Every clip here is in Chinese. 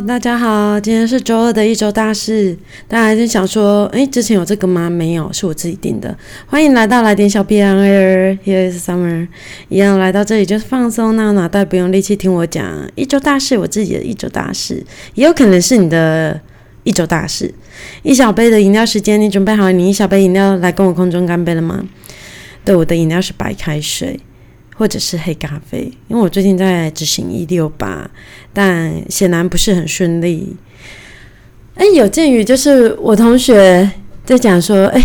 大家好，今天是周二的一周大事。大家还是想说，诶，之前有这个吗？没有，是我自己定的。欢迎来到来点小 B N R，Here is Summer。一样来到这里就是放松，那脑袋不用力气听我讲一周大事，我自己的一周大事，也有可能是你的一周大事。一小杯的饮料时间，你准备好你一小杯饮料来跟我空中干杯了吗？对，我的饮料是白开水。或者是黑咖啡，因为我最近在执行一六八，但显然不是很顺利。哎，有鉴于就是我同学在讲说，哎，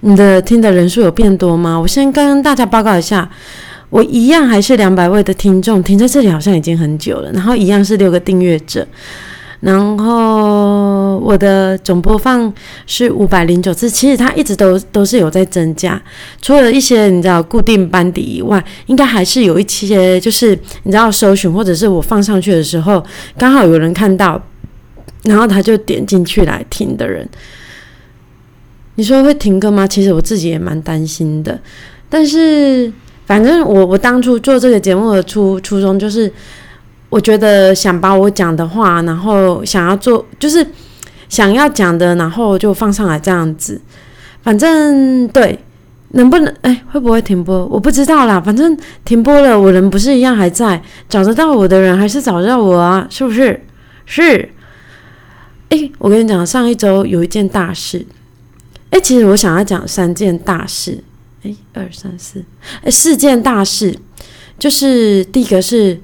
你的听的人数有变多吗？我先跟大家报告一下，我一样还是两百位的听众，停在这里好像已经很久了，然后一样是六个订阅者。然后我的总播放是五百零九次，其实它一直都都是有在增加，除了一些你知道固定班底以外，应该还是有一些就是你知道搜寻或者是我放上去的时候，刚好有人看到，然后他就点进去来听的人。你说会停歌吗？其实我自己也蛮担心的，但是反正我我当初做这个节目的初初衷就是。我觉得想把我讲的话，然后想要做，就是想要讲的，然后就放上来这样子。反正对，能不能哎，会不会停播？我不知道啦。反正停播了，我人不是一样还在，找得到我的人还是找得到我啊？是不是？是。哎，我跟你讲，上一周有一件大事。哎，其实我想要讲三件大事。哎，二三四，哎，四件大事，就是第一个是。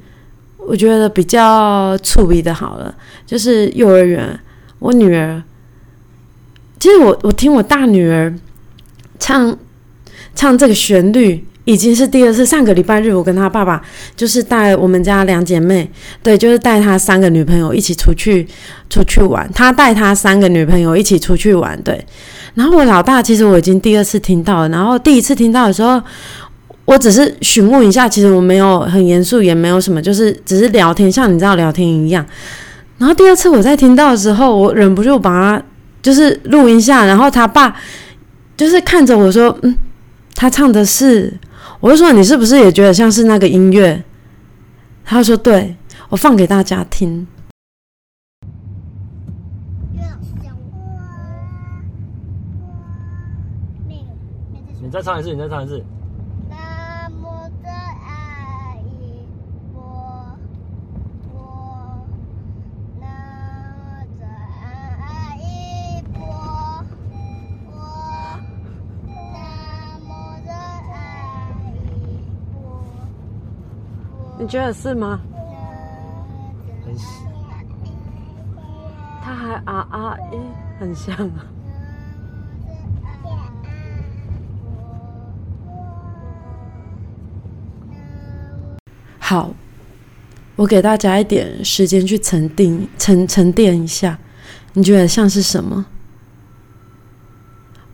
我觉得比较粗鄙的，好了，就是幼儿园，我女儿，其实我我听我大女儿唱唱这个旋律，已经是第二次。上个礼拜日，我跟她爸爸就是带我们家两姐妹，对，就是带她三个女朋友一起出去出去玩。他带她三个女朋友一起出去玩，对。然后我老大，其实我已经第二次听到了，然后第一次听到的时候。我只是询问一下，其实我没有很严肃，也没有什么，就是只是聊天，像你知道聊天一样。然后第二次我在听到的时候，我忍不住把他就是录音下，然后他爸就是看着我说：“嗯，他唱的是。”我就说：“你是不是也觉得像是那个音乐？”他说：“对，我放给大家听。”你再唱一次，你再唱一次。你觉得是吗？很像。他还啊啊诶，很像啊。好，我给大家一点时间去沉淀、沉沉淀一下。你觉得像是什么？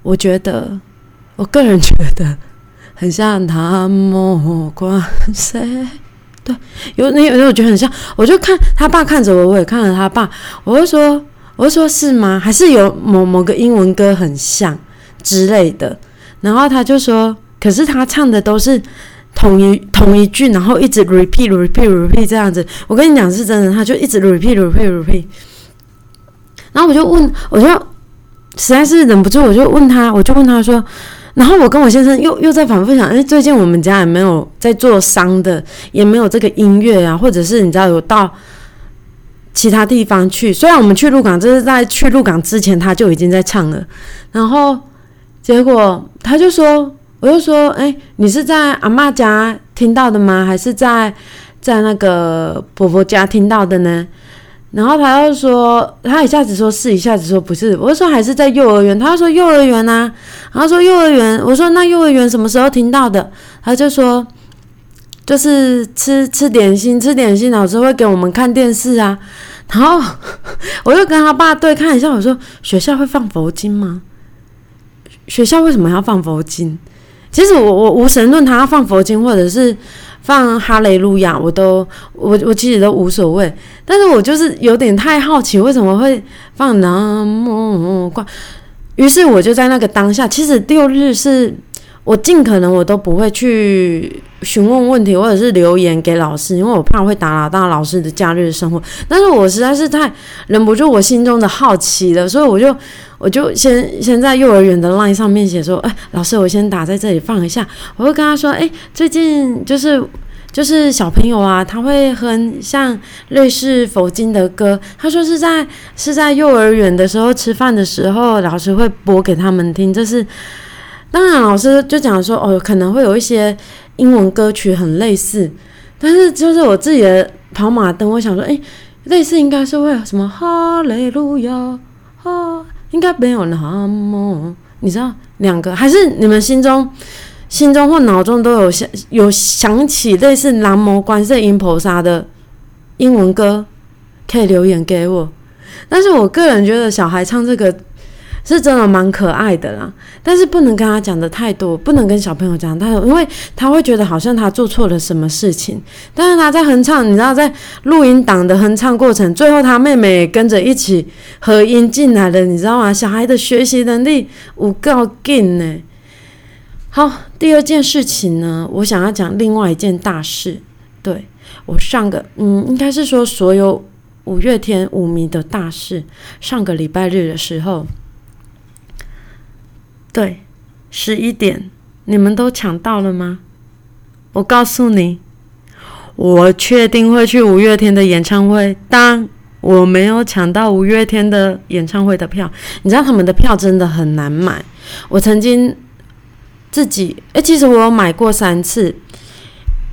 我觉得，我个人觉得很像他莫关谁。对，有那有那，我觉得很像。我就看他爸看着我，我也看着他爸。我就说，我就说是吗？还是有某某个英文歌很像之类的？然后他就说，可是他唱的都是同一同一句，然后一直 repeat repeat repeat 这样子。我跟你讲是真的，他就一直 repeat repeat repeat。然后我就问，我就实在是忍不住，我就问他，我就问他说。然后我跟我先生又又在反复想，哎，最近我们家也没有在做商的，也没有这个音乐啊，或者是你知道有到其他地方去。虽然我们去鹿港，这是在去鹿港之前他就已经在唱了。然后结果他就说，我就说，哎，你是在阿妈家听到的吗？还是在在那个婆婆家听到的呢？然后他又说，他一下子说是，一下子说不是。我说还是在幼儿园。他说幼儿园啊，然后说幼儿园。我说那幼儿园什么时候听到的？他就说，就是吃吃点心，吃点心，老师会给我们看电视啊。然后我就跟他爸对看一下，我说学校会放佛经吗？学校为什么要放佛经？其实我我无神论，他要放佛经或者是。放哈雷路亚，我都我我其实都无所谓，但是我就是有点太好奇，为什么会放那么快？于是我就在那个当下，其实六日是我尽可能我都不会去询问问题，或者是留言给老师，因为我怕会打扰到老师的假日生活。但是我实在是太忍不住我心中的好奇了，所以我就我就先先在幼儿园的 line 上面写说，哎，老师，我先打在这里放一下。我会跟他说，哎，最近就是就是小朋友啊，他会哼像类似佛经的歌。他说是在是在幼儿园的时候吃饭的时候，老师会播给他们听。这是当然，老师就讲说，哦，可能会有一些。英文歌曲很类似，但是就是我自己的跑马灯，我想说，哎，类似应该是会有什么哈利路亚，哈，应该没有那么，你知道，两个还是你们心中、心中或脑中都有想有想起类似南摩观世音菩萨的英文歌，可以留言给我。但是我个人觉得小孩唱这个。是真的蛮可爱的啦，但是不能跟他讲的太多，不能跟小朋友讲太多，因为他会觉得好像他做错了什么事情。但是他在哼唱，你知道，在录音档的哼唱过程，最后他妹妹跟着一起合音进来了，你知道吗？小孩的学习能力无够劲呢。好，第二件事情呢，我想要讲另外一件大事。对我上个，嗯，应该是说所有五月天舞迷的大事。上个礼拜日的时候。对，十一点，你们都抢到了吗？我告诉你，我确定会去五月天的演唱会。当我没有抢到五月天的演唱会的票，你知道他们的票真的很难买。我曾经自己，哎，其实我有买过三次，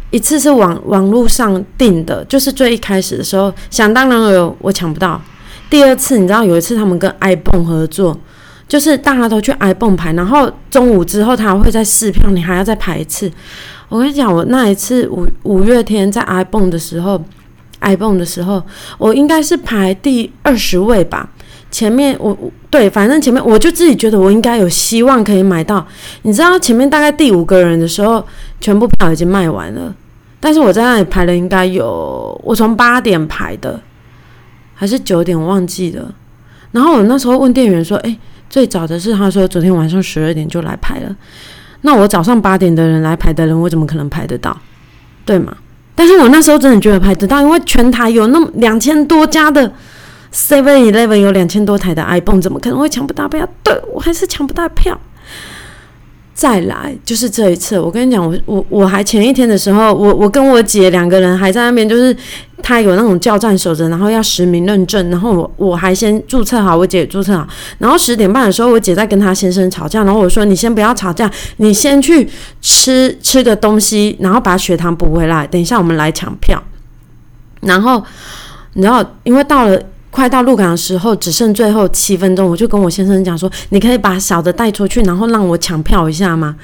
一次是网网络上订的，就是最一开始的时候，想当然有我抢不到。第二次，你知道有一次他们跟 ibon 合作。就是大家都去 iPhone 排，然后中午之后他还会再试票，你还要再排一次。我跟你讲，我那一次五五月天在 iPhone 的时候，iPhone 的时候，我应该是排第二十位吧。前面我对，反正前面我就自己觉得我应该有希望可以买到。你知道前面大概第五个人的时候，全部票已经卖完了，但是我在那里排了应该有，我从八点排的，还是九点忘记了。然后我那时候问店员说：“哎。”最早的是他说昨天晚上十二点就来排了，那我早上八点的人来排的人，我怎么可能排得到？对吗？但是我那时候真的觉得排得到，因为全台有那么两千多家的 Seven Eleven 有两千多台的 iPhone，怎么可能会抢不到票？对我还是抢不到票。再来就是这一次，我跟你讲，我我我还前一天的时候，我我跟我姐两个人还在那边，就是他有那种叫站守着，然后要实名认证，然后我我还先注册好，我姐注册好，然后十点半的时候，我姐在跟她先生吵架，然后我说你先不要吵架，你先去吃吃个东西，然后把血糖补回来，等一下我们来抢票。然后你知道，因为到了。快到鹿港的时候，只剩最后七分钟，我就跟我先生讲说：“你可以把小的带出去，然后让我抢票一下吗？”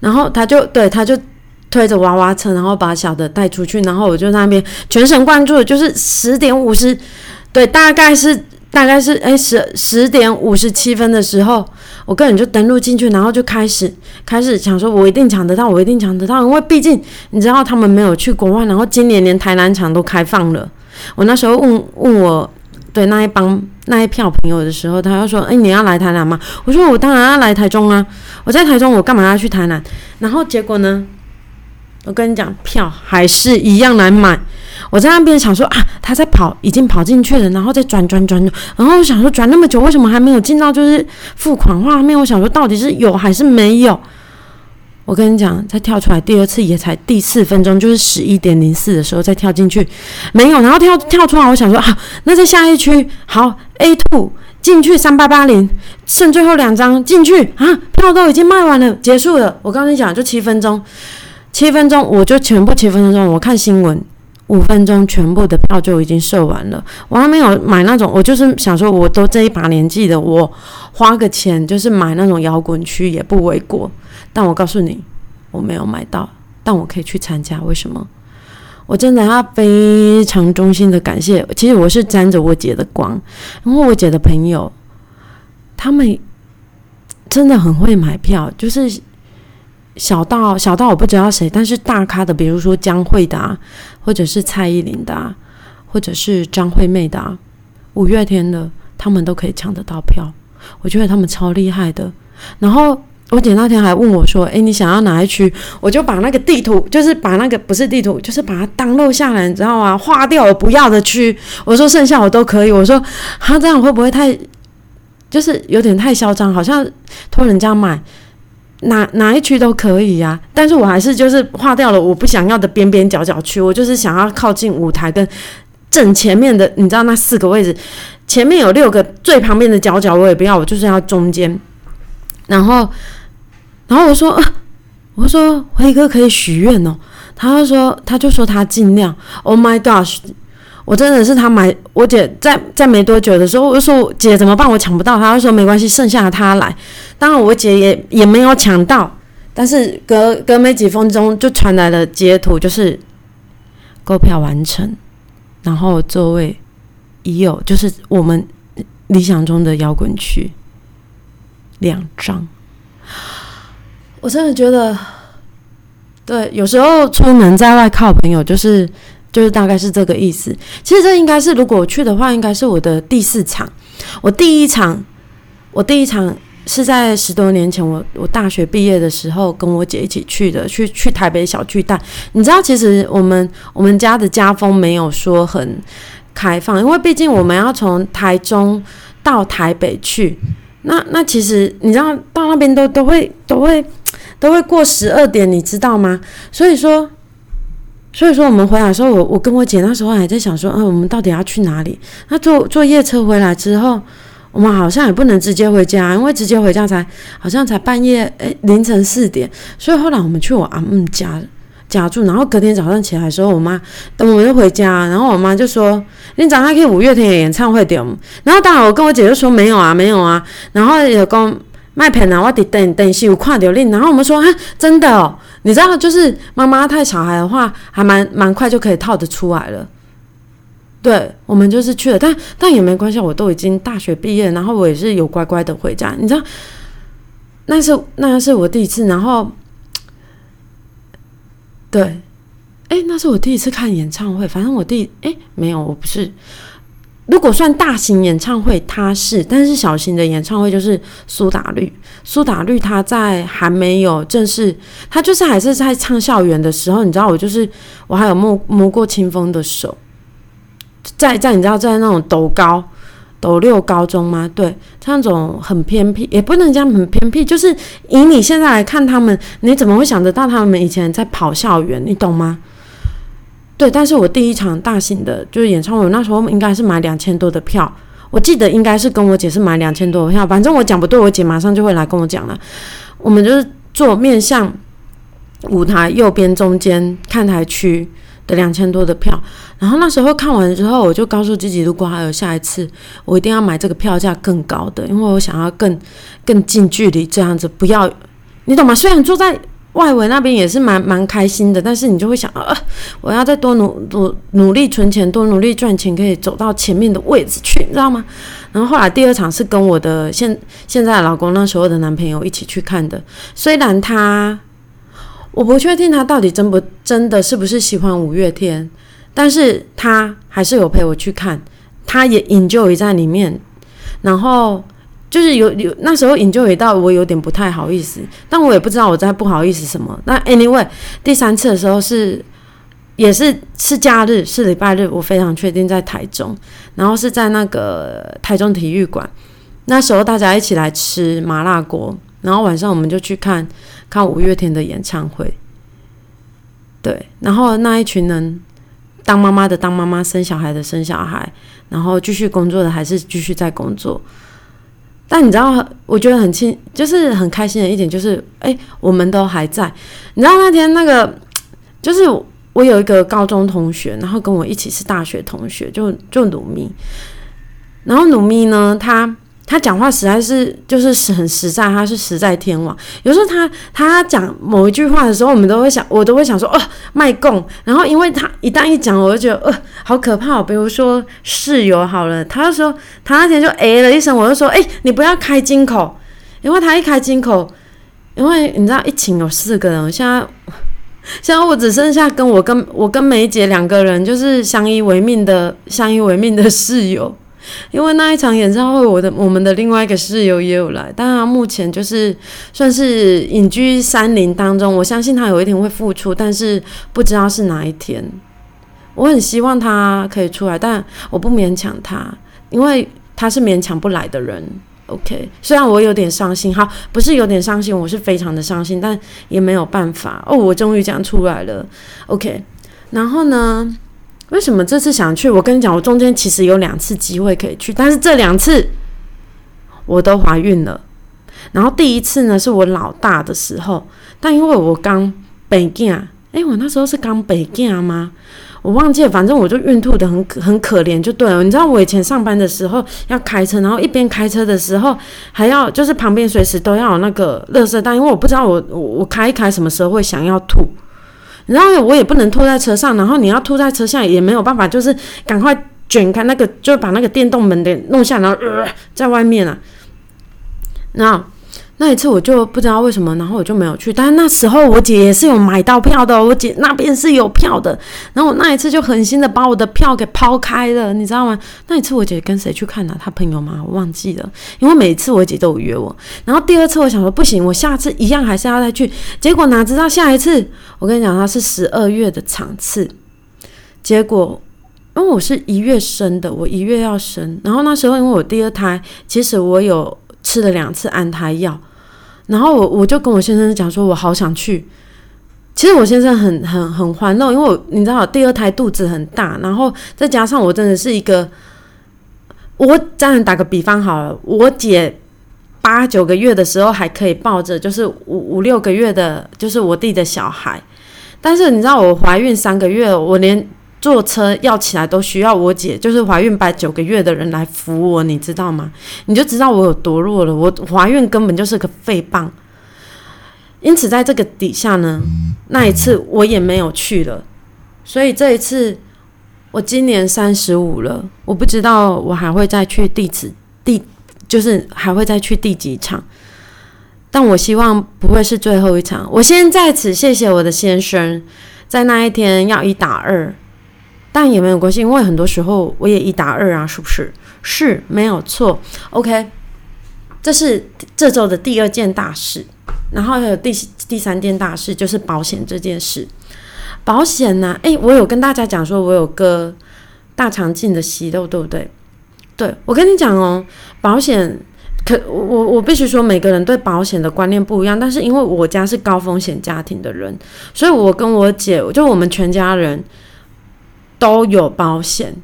然后他就对，他就推着娃娃车，然后把小的带出去，然后我就那边全神贯注，就是十点五十，对，大概是大概是哎十十点五十七分的时候，我个人就登录进去，然后就开始开始想说，我一定抢得到，我一定抢得到，因为毕竟你知道他们没有去国外，然后今年连台南场都开放了，我那时候问问我。对那一帮那一票朋友的时候，他又说：“哎，你要来台南吗？”我说：“我当然要来台中啊！我在台中，我干嘛要去台南？”然后结果呢？我跟你讲，票还是一样难买。我在那边想说啊，他在跑，已经跑进去了，然后再转转转，然后我想说转那么久，为什么还没有进到就是付款画面？我想说到底是有还是没有？我跟你讲，再跳出来第二次也才第四分钟，就是十一点零四的时候再跳进去，没有，然后跳跳出来，我想说啊，那在下一区好 A two 进去三八八零，剩最后两张进去啊，票都已经卖完了，结束了。我刚才讲就七分钟，七分钟我就全部七分钟，我看新闻五分钟全部的票就已经售完了。我还没有买那种，我就是想说，我都这一把年纪的，我花个钱就是买那种摇滚区也不为过。但我告诉你，我没有买到，但我可以去参加。为什么？我真的要非常衷心的感谢。其实我是沾着我姐的光，因为我姐的朋友，他们真的很会买票，就是小到小到我不知道谁，但是大咖的，比如说江蕙的，或者是蔡依林的啊，或者是张惠妹的啊，五月天的，他们都可以抢得到票。我觉得他们超厉害的。然后。我姐那天还问我说：“诶，你想要哪一区？”我就把那个地图，就是把那个不是地图，就是把它当漏下来，你知道吗？划掉我不要的区。我说剩下我都可以。我说他这样会不会太，就是有点太嚣张？好像托人家买哪哪一区都可以呀。但是我还是就是划掉了我不想要的边边角角区。我就是想要靠近舞台跟正前面的，你知道那四个位置，前面有六个，最旁边的角角我也不要，我就是要中间。然后。然后我说，我说辉哥可以许愿哦。他就说，他就说他尽量。Oh my gosh！我真的是他买我姐在在没多久的时候，我就说姐怎么办？我抢不到。他就说没关系，剩下的他来。当然我姐也也没有抢到，但是隔隔没几分钟就传来了截图，就是购票完成，然后座位已有，就是我们理想中的摇滚区两张。我真的觉得，对，有时候出门在外靠朋友，就是就是大概是这个意思。其实这应该是，如果我去的话，应该是我的第四场。我第一场，我第一场是在十多年前，我我大学毕业的时候，跟我姐一起去的，去去台北小巨蛋。你知道，其实我们我们家的家风没有说很开放，因为毕竟我们要从台中到台北去。那那其实你知道，到那边都都会都会。都会都会过十二点，你知道吗？所以说，所以说我们回来的时候，我我跟我姐那时候还在想说，嗯，我们到底要去哪里？那坐坐夜车回来之后，我们好像也不能直接回家，因为直接回家才好像才半夜，诶，凌晨四点。所以后来我们去我阿姆家家住，然后隔天早上起来的时候，我妈等我们就回家，然后我妈就说：“你早上可以五月天的演唱会点。”然后当然我跟我姐就说：“没有啊，没有啊。”然后也跟。麦片啊，我得等等是有看到你，然后我们说啊，真的哦，你知道，就是妈妈带小孩的话，还蛮蛮快就可以套得出来了。对，我们就是去了，但但也没关系，我都已经大学毕业，然后我也是有乖乖的回家。你知道，那是那是我第一次，然后，对，哎，那是我第一次看演唱会，反正我第哎没有，我不是。如果算大型演唱会，他是；但是小型的演唱会就是苏打绿。苏打绿他在还没有正式，他就是还是在唱校园的时候，你知道，我就是我还有摸摸过清风的手，在在你知道在那种斗高斗六高中吗？对，那种很偏僻，也不能讲很偏僻，就是以你现在来看他们，你怎么会想得到他们以前在跑校园？你懂吗？对，但是我第一场大型的，就是演唱会，那时候应该是买两千多的票，我记得应该是跟我姐是买两千多的票，反正我讲不对，我姐马上就会来跟我讲了。我们就是坐面向舞台右边中间看台区的两千多的票，然后那时候看完之后，我就告诉自己，如果还有下一次，我一定要买这个票价更高的，因为我想要更更近距离这样子，不要你懂吗？虽然坐在。外围那边也是蛮蛮开心的，但是你就会想啊，我要再多努努努力存钱，多努力赚钱，可以走到前面的位置去，你知道吗？然后后来第二场是跟我的现现在老公那时候的男朋友一起去看的，虽然他我不确定他到底真不真的是不是喜欢五月天，但是他还是有陪我去看，他也 enjoy 在里面，然后。就是有有那时候引就一到我有点不太好意思，但我也不知道我在不好意思什么。那 anyway 第三次的时候是也是是假日是礼拜日，我非常确定在台中，然后是在那个台中体育馆。那时候大家一起来吃麻辣锅，然后晚上我们就去看看五月天的演唱会。对，然后那一群人当妈妈的当妈妈，生小孩的生小孩，然后继续工作的还是继续在工作。但你知道，我觉得很庆，就是很开心的一点，就是，哎，我们都还在。你知道那天那个，就是我有一个高中同学，然后跟我一起是大学同学，就就努咪。然后努咪呢，他。他讲话实在是就是很实在，他是实在天王。有时候他他讲某一句话的时候，我们都会想，我都会想说，哦，卖供。然后因为他一旦一讲，我就觉得，呃，好可怕。哦比如说室友好了，他就说他那天就哎了一声，我就说，哎，你不要开金口，因为他一开金口，因为你知道一寝有四个人，现在现在我只剩下跟我跟我跟梅姐两个人，就是相依为命的相依为命的室友。因为那一场演唱会，我的我们的另外一个室友也有来，但他目前就是算是隐居山林当中。我相信他有一天会复出，但是不知道是哪一天。我很希望他可以出来，但我不勉强他，因为他是勉强不来的人。OK，虽然我有点伤心，好，不是有点伤心，我是非常的伤心，但也没有办法。哦，我终于讲出来了。OK，然后呢？为什么这次想去？我跟你讲，我中间其实有两次机会可以去，但是这两次我都怀孕了。然后第一次呢，是我老大的时候，但因为我刚北京，诶，我那时候是刚北京吗？我忘记了，反正我就孕吐的很很可怜，就对了。你知道我以前上班的时候要开车，然后一边开车的时候还要就是旁边随时都要有那个垃圾袋，因为我不知道我我我开一开什么时候会想要吐。然后我也不能吐在车上，然后你要吐在车下也没有办法，就是赶快卷开那个，就把那个电动门给弄下，然后呃在外面啊。那那一次我就不知道为什么，然后我就没有去。但是那时候我姐也是有买到票的，我姐那边是有票的。然后我那一次就狠心的把我的票给抛开了，你知道吗？那一次我姐跟谁去看呢？她朋友吗？我忘记了。因为每次我姐都有约我。然后第二次我想说不行，我下次一样还是要再去。结果哪知道下一次，我跟你讲，它是十二月的场次。结果因为我是一月生的，我一月要生。然后那时候因为我第二胎，其实我有吃了两次安胎药。然后我我就跟我先生讲说，我好想去。其实我先生很很很欢乐，因为我你知道，第二胎肚子很大，然后再加上我真的是一个，我这样打个比方好了，我姐八九个月的时候还可以抱着，就是五五六个月的，就是我弟的小孩，但是你知道我怀孕三个月，我连。坐车要起来都需要我姐，就是怀孕八九个月的人来扶我，你知道吗？你就知道我有多弱了。我怀孕根本就是个废棒。因此，在这个底下呢，那一次我也没有去了。所以这一次，我今年三十五了，我不知道我还会再去第几第，就是还会再去第几场。但我希望不会是最后一场。我先在此谢谢我的先生，在那一天要一打二。但也没有关系，因为很多时候我也一打二啊，是不是？是没有错。OK，这是这周的第二件大事，然后还有第第三件大事就是保险这件事。保险呢？诶，我有跟大家讲说，我有个大肠镜的息肉，对不对？对，我跟你讲哦，保险可我我必须说，每个人对保险的观念不一样，但是因为我家是高风险家庭的人，所以我跟我姐，就我们全家人。都有保险，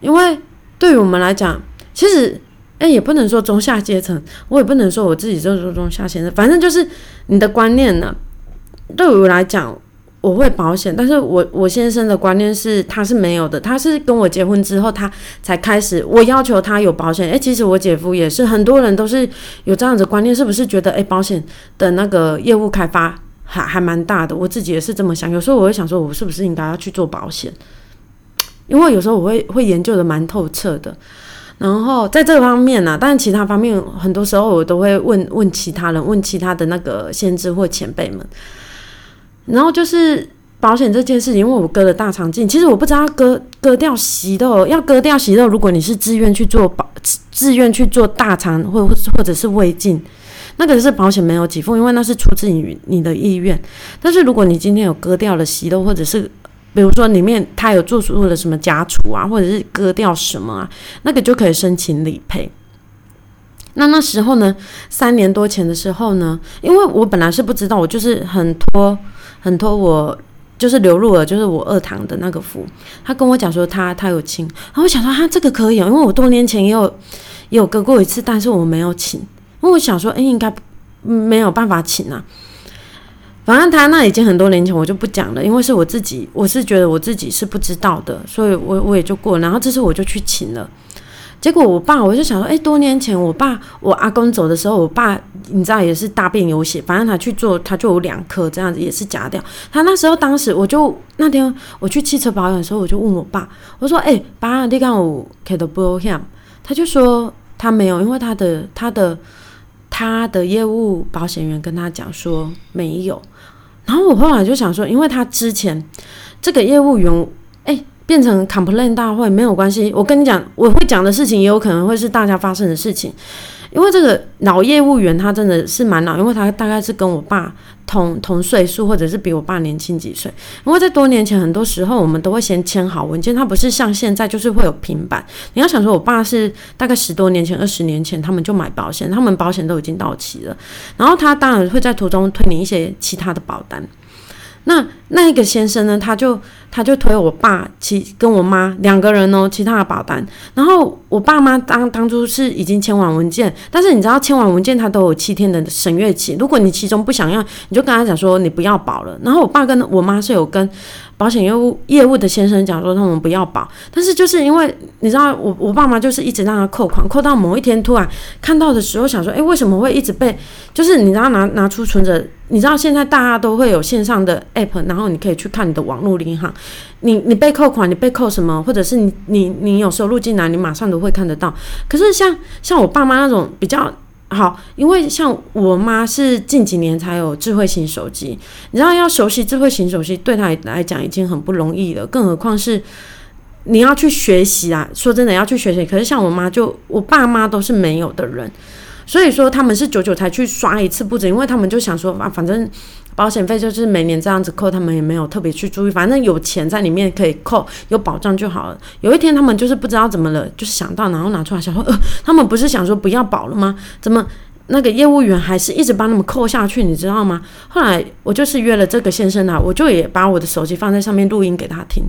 因为对于我们来讲，其实哎，也不能说中下阶层，我也不能说我自己就是中下阶层，反正就是你的观念呢。对我来讲，我会保险，但是我我先生的观念是他是没有的，他是跟我结婚之后他才开始，我要求他有保险。哎，其实我姐夫也是，很多人都是有这样子观念，是不是觉得哎，保险的那个业务开发还还蛮大的？我自己也是这么想，有时候我会想说，我是不是应该要去做保险？因为有时候我会会研究的蛮透彻的，然后在这方面呢，但是其他方面很多时候我都会问问其他人，问其他的那个先知或前辈们。然后就是保险这件事情，因为我割了大肠镜，其实我不知道割割掉息肉，要割掉息肉，如果你是自愿去做保，自愿去做大肠或或者是胃镜，那个是保险没有给付，因为那是出自于你的意愿。但是如果你今天有割掉了息肉，或者是比如说里面他有做出了什么家畜啊，或者是割掉什么啊，那个就可以申请理赔。那那时候呢，三年多前的时候呢，因为我本来是不知道，我就是很托很托我就是流入了就是我二堂的那个福，他跟我讲说他他有请，然后我想说他这个可以，因为我多年前也有也有割过一次，但是我没有请，因为我想说哎应该没有办法请啊。反正他那已经很多年前，我就不讲了，因为是我自己，我是觉得我自己是不知道的，所以我我也就过。然后这次我就去请了，结果我爸我就想说，哎，多年前我爸我阿公走的时候，我爸你知道也是大便有血，反正他去做他就有两颗这样子，也是假掉。他那时候当时我就那天我去汽车保养的时候，我就问我爸，我说，哎，爸，你看我开的不险？他就说他没有，因为他的他的他的业务保险员跟他讲说没有。然后我后来就想说，因为他之前这个业务员，哎，变成 complain 大会没有关系。我跟你讲，我会讲的事情也有可能会是大家发生的事情，因为这个老业务员他真的是蛮老，因为他大概是跟我爸同同岁数，或者是比我爸年轻几岁。因为在多年前，很多时候我们都会先签好文件，他不是像现在就是会有平板。你要想说，我爸是大概十多年前、二十年前他们就买保险，他们保险都已经到期了，然后他当然会在途中推你一些其他的保单。那那一个先生呢，他就他就推我爸其跟我妈两个人哦，其他的保单。然后我爸妈当当初是已经签完文件，但是你知道签完文件他都有七天的审阅期，如果你其中不想要，你就跟他讲说你不要保了。然后我爸跟我妈是有跟保险业务业务的先生讲说他们不要保，但是就是因为你知道我我爸妈就是一直让他扣款，扣到某一天突然看到的时候想说，哎，为什么会一直被就是你知道拿拿出存折。你知道现在大家都会有线上的 app，然后你可以去看你的网络银行，你你被扣款，你被扣什么，或者是你你你有收入进来，你马上都会看得到。可是像像我爸妈那种比较好，因为像我妈是近几年才有智慧型手机，你知道要熟悉智慧型手机对她来讲已经很不容易了，更何况是你要去学习啊。说真的要去学习，可是像我妈就我爸妈都是没有的人。所以说他们是久久才去刷一次不止，因为他们就想说啊，反正保险费就是每年这样子扣，他们也没有特别去注意，反正有钱在里面可以扣，有保障就好了。有一天他们就是不知道怎么了，就是想到然后拿出来想说，呃，他们不是想说不要保了吗？怎么那个业务员还是一直帮他们扣下去，你知道吗？后来我就是约了这个先生啊，我就也把我的手机放在上面录音给他听，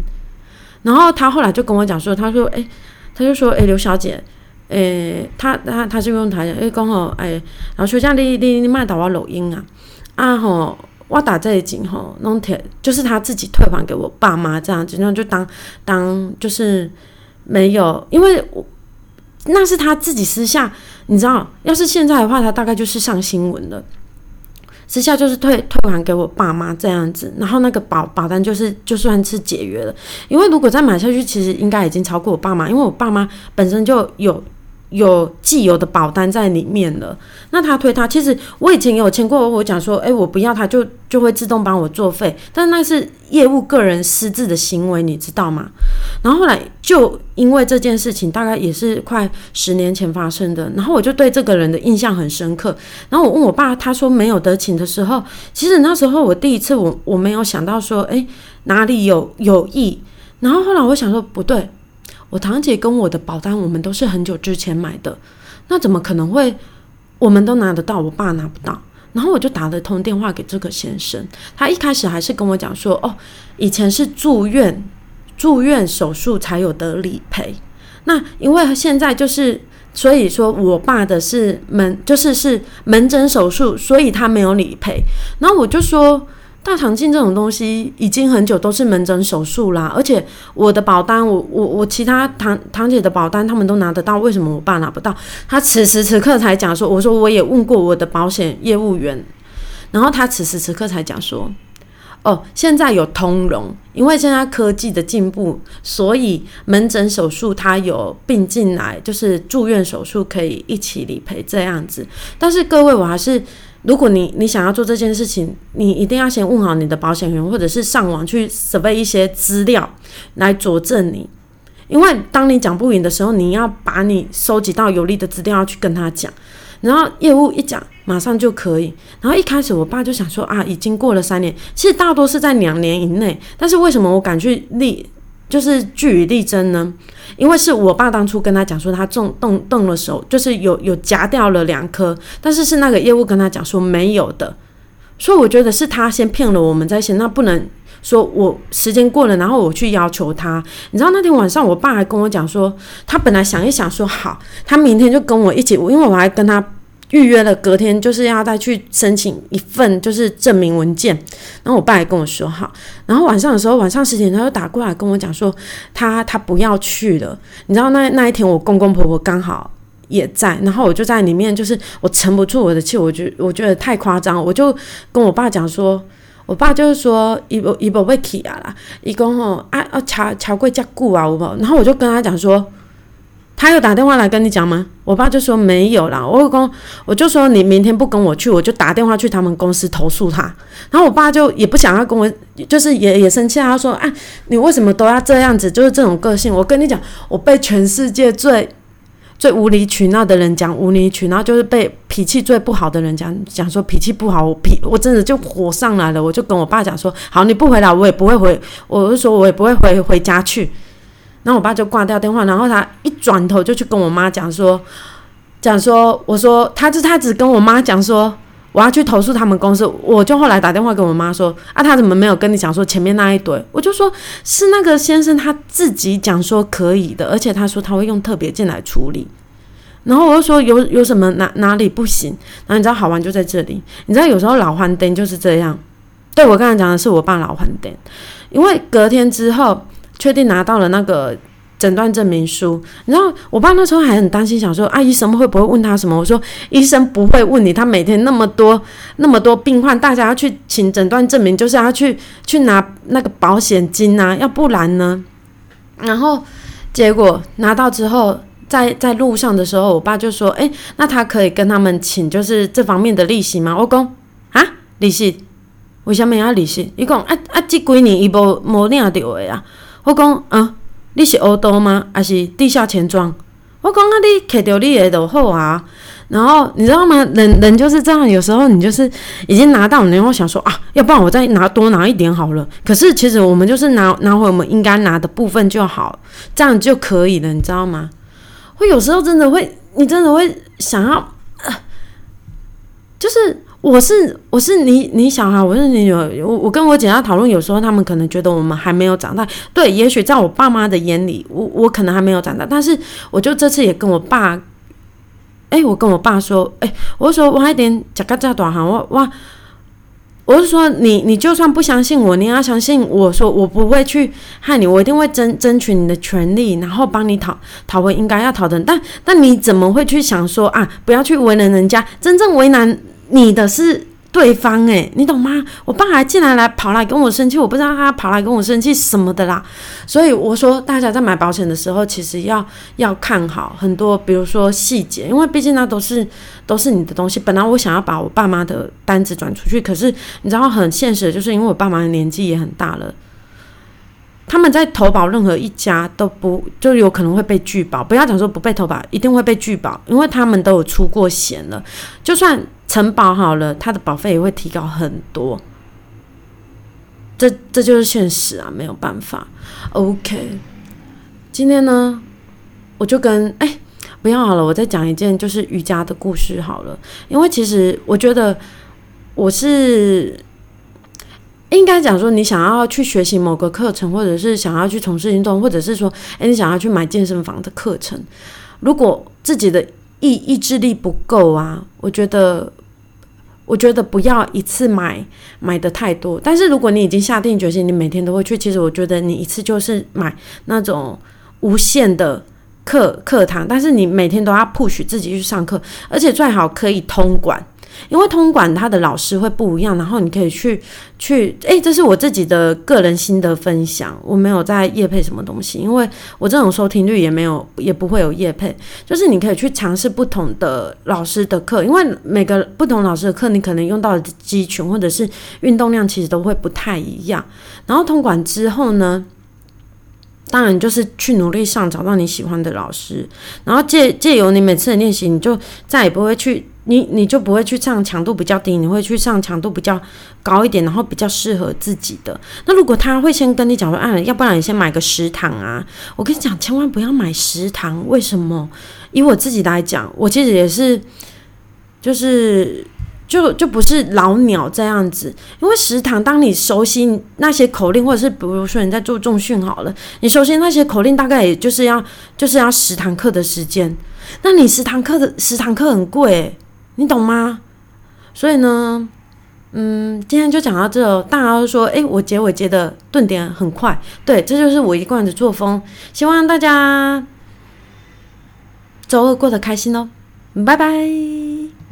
然后他后来就跟我讲说，他说，诶，他就说，诶，刘小姐。诶，他他他就用台，诶，讲吼，诶，老师像你你你卖打我录音啊，啊吼，我打这一景吼，弄退就是他自己退还给我爸妈这样子，那就当当就是没有，因为我那是他自己私下，你知道，要是现在的话，他大概就是上新闻了，私下就是退退还给我爸妈这样子，然后那个保保单就是就算是解约了，因为如果再买下去，其实应该已经超过我爸妈，因为我爸妈本身就有。有既有的保单在里面了，那他推他，其实我以前有签过，我讲说，哎，我不要他，就就会自动帮我作废，但那是业务个人私自的行为，你知道吗？然后后来就因为这件事情，大概也是快十年前发生的，然后我就对这个人的印象很深刻。然后我问我爸，他说没有得请的时候，其实那时候我第一次我我没有想到说，哎，哪里有有意，然后后来我想说不对。我堂姐跟我的保单，我们都是很久之前买的，那怎么可能会我们都拿得到，我爸拿不到？然后我就打了通电话给这个先生，他一开始还是跟我讲说，哦，以前是住院住院手术才有得理赔，那因为现在就是，所以说我爸的是门就是是门诊手术，所以他没有理赔。然后我就说。大肠镜这种东西已经很久都是门诊手术啦，而且我的保单，我我我其他堂堂姐的保单他们都拿得到，为什么我爸拿不到？他此时此刻才讲说，我说我也问过我的保险业务员，然后他此时此刻才讲说，哦，现在有通融，因为现在科技的进步，所以门诊手术它有并进来，就是住院手术可以一起理赔这样子。但是各位，我还是。如果你你想要做这件事情，你一定要先问好你的保险员，或者是上网去准备一些资料来佐证你。因为当你讲不赢的时候，你要把你收集到有利的资料去跟他讲，然后业务一讲，马上就可以。然后一开始我爸就想说啊，已经过了三年，其实大多是在两年以内。但是为什么我敢去立？就是据理力争呢，因为是我爸当初跟他讲说他动动动了手，就是有有夹掉了两颗，但是是那个业务跟他讲说没有的，所以我觉得是他先骗了我们在先，那不能说我时间过了，然后我去要求他。你知道那天晚上我爸还跟我讲说，他本来想一想说好，他明天就跟我一起，因为我还跟他。预约了，隔天就是要再去申请一份就是证明文件，然后我爸也跟我说好，然后晚上的时候晚上十点他就打过来跟我讲说他他不要去了，你知道那那一天我公公婆婆刚好也在，然后我就在里面就是我沉不住我的气，我觉我觉得太夸张，我就跟我爸讲说，我爸就是说伊不一不会起啊啦，一公吼啊啊桥桥贵加固啊，我然后我就跟他讲说。他有打电话来跟你讲吗？我爸就说没有啦。我公我就说你明天不跟我去，我就打电话去他们公司投诉他。然后我爸就也不想要跟我，就是也也生气。他说啊，你为什么都要这样子？就是这种个性。我跟你讲，我被全世界最最无理取闹的人讲无理取闹，就是被脾气最不好的人讲讲说脾气不好，我脾我真的就火上来了。我就跟我爸讲说，好，你不回来，我也不会回，我就说我也不会回回家去。然后我爸就挂掉电话，然后他一转头就去跟我妈讲说，讲说，我说他就他只跟我妈讲说，我要去投诉他们公司。我就后来打电话跟我妈说，啊，他怎么没有跟你讲说前面那一堆？我就说是那个先生他自己讲说可以的，而且他说他会用特别件来处理。然后我就说有有什么哪哪里不行？然后你知道好玩就在这里，你知道有时候老换灯就是这样。对我刚才讲的是我爸老换灯，因为隔天之后。确定拿到了那个诊断证明书，然后，我爸那时候还很担心，想说啊，医生会不会问他什么？我说医生不会问你，他每天那么多那么多病患，大家要去请诊断证明，就是要去去拿那个保险金啊，要不然呢？然后结果拿到之后，在在路上的时候，我爸就说，哎，那他可以跟他们请，就是这方面的利息吗？我讲啊，利息，为什么要利息？伊讲啊啊，这几年伊无无领到的啊。我讲啊，你是欧多吗？还是地下钱庄？我讲啊，你摕到你的就好啊。然后你知道吗？人人就是这样，有时候你就是已经拿到，然后想说啊，要不然我再拿多拿一点好了。可是其实我们就是拿拿回我们应该拿的部分就好，这样就可以了，你知道吗？会有时候真的会，你真的会想要，就是。我是我是你你小孩，我是你女儿。我我跟我姐在讨论，有时候他们可能觉得我们还没有长大。对，也许在我爸妈的眼里，我我可能还没有长大。但是，我就这次也跟我爸，哎，我跟我爸说，哎，我说我一点讲个这短哈，我哇，我是说你你就算不相信我，你要相信我说我不会去害你，我一定会争争取你的权利，然后帮你讨讨回应该要讨的。但但你怎么会去想说啊，不要去为难人家，真正为难。你的是对方诶，你懂吗？我爸还进来来跑来跟我生气，我不知道他跑来跟我生气什么的啦。所以我说，大家在买保险的时候，其实要要看好很多，比如说细节，因为毕竟那都是都是你的东西。本来我想要把我爸妈的单子转出去，可是你知道很现实，就是因为我爸妈的年纪也很大了。他们在投保任何一家都不就有可能会被拒保，不要讲说不被投保，一定会被拒保，因为他们都有出过险了。就算承保好了，他的保费也会提高很多。这这就是现实啊，没有办法。OK，今天呢，我就跟哎不要好了，我再讲一件就是瑜伽的故事好了，因为其实我觉得我是。应该讲说，你想要去学习某个课程，或者是想要去从事运动，或者是说，诶，你想要去买健身房的课程，如果自己的意意志力不够啊，我觉得，我觉得不要一次买买的太多。但是如果你已经下定决心，你每天都会去，其实我觉得你一次就是买那种无限的课课堂，但是你每天都要 push 自己去上课，而且最好可以通管。因为通管他的老师会不一样，然后你可以去去，诶，这是我自己的个人心得分享，我没有在夜配什么东西，因为我这种收听率也没有，也不会有夜配，就是你可以去尝试不同的老师的课，因为每个不同老师的课，你可能用到的肌群或者是运动量其实都会不太一样。然后通管之后呢，当然就是去努力上，找到你喜欢的老师，然后借借由你每次的练习，你就再也不会去。你你就不会去上强度比较低，你会去上强度比较高一点，然后比较适合自己的。那如果他会先跟你讲说，啊，要不然你先买个食堂啊？我跟你讲，千万不要买食堂。为什么？以我自己来讲，我其实也是，就是就就不是老鸟这样子。因为食堂，当你熟悉那些口令，或者是比如说你在做重训好了，你熟悉那些口令，大概也就是要就是要十堂课的时间。那你十堂课的十堂课很贵。你懂吗？所以呢，嗯，今天就讲到这。大家都说，诶，我结尾结的顿点很快，对，这就是我一贯的作风。希望大家周二过得开心哦，拜拜。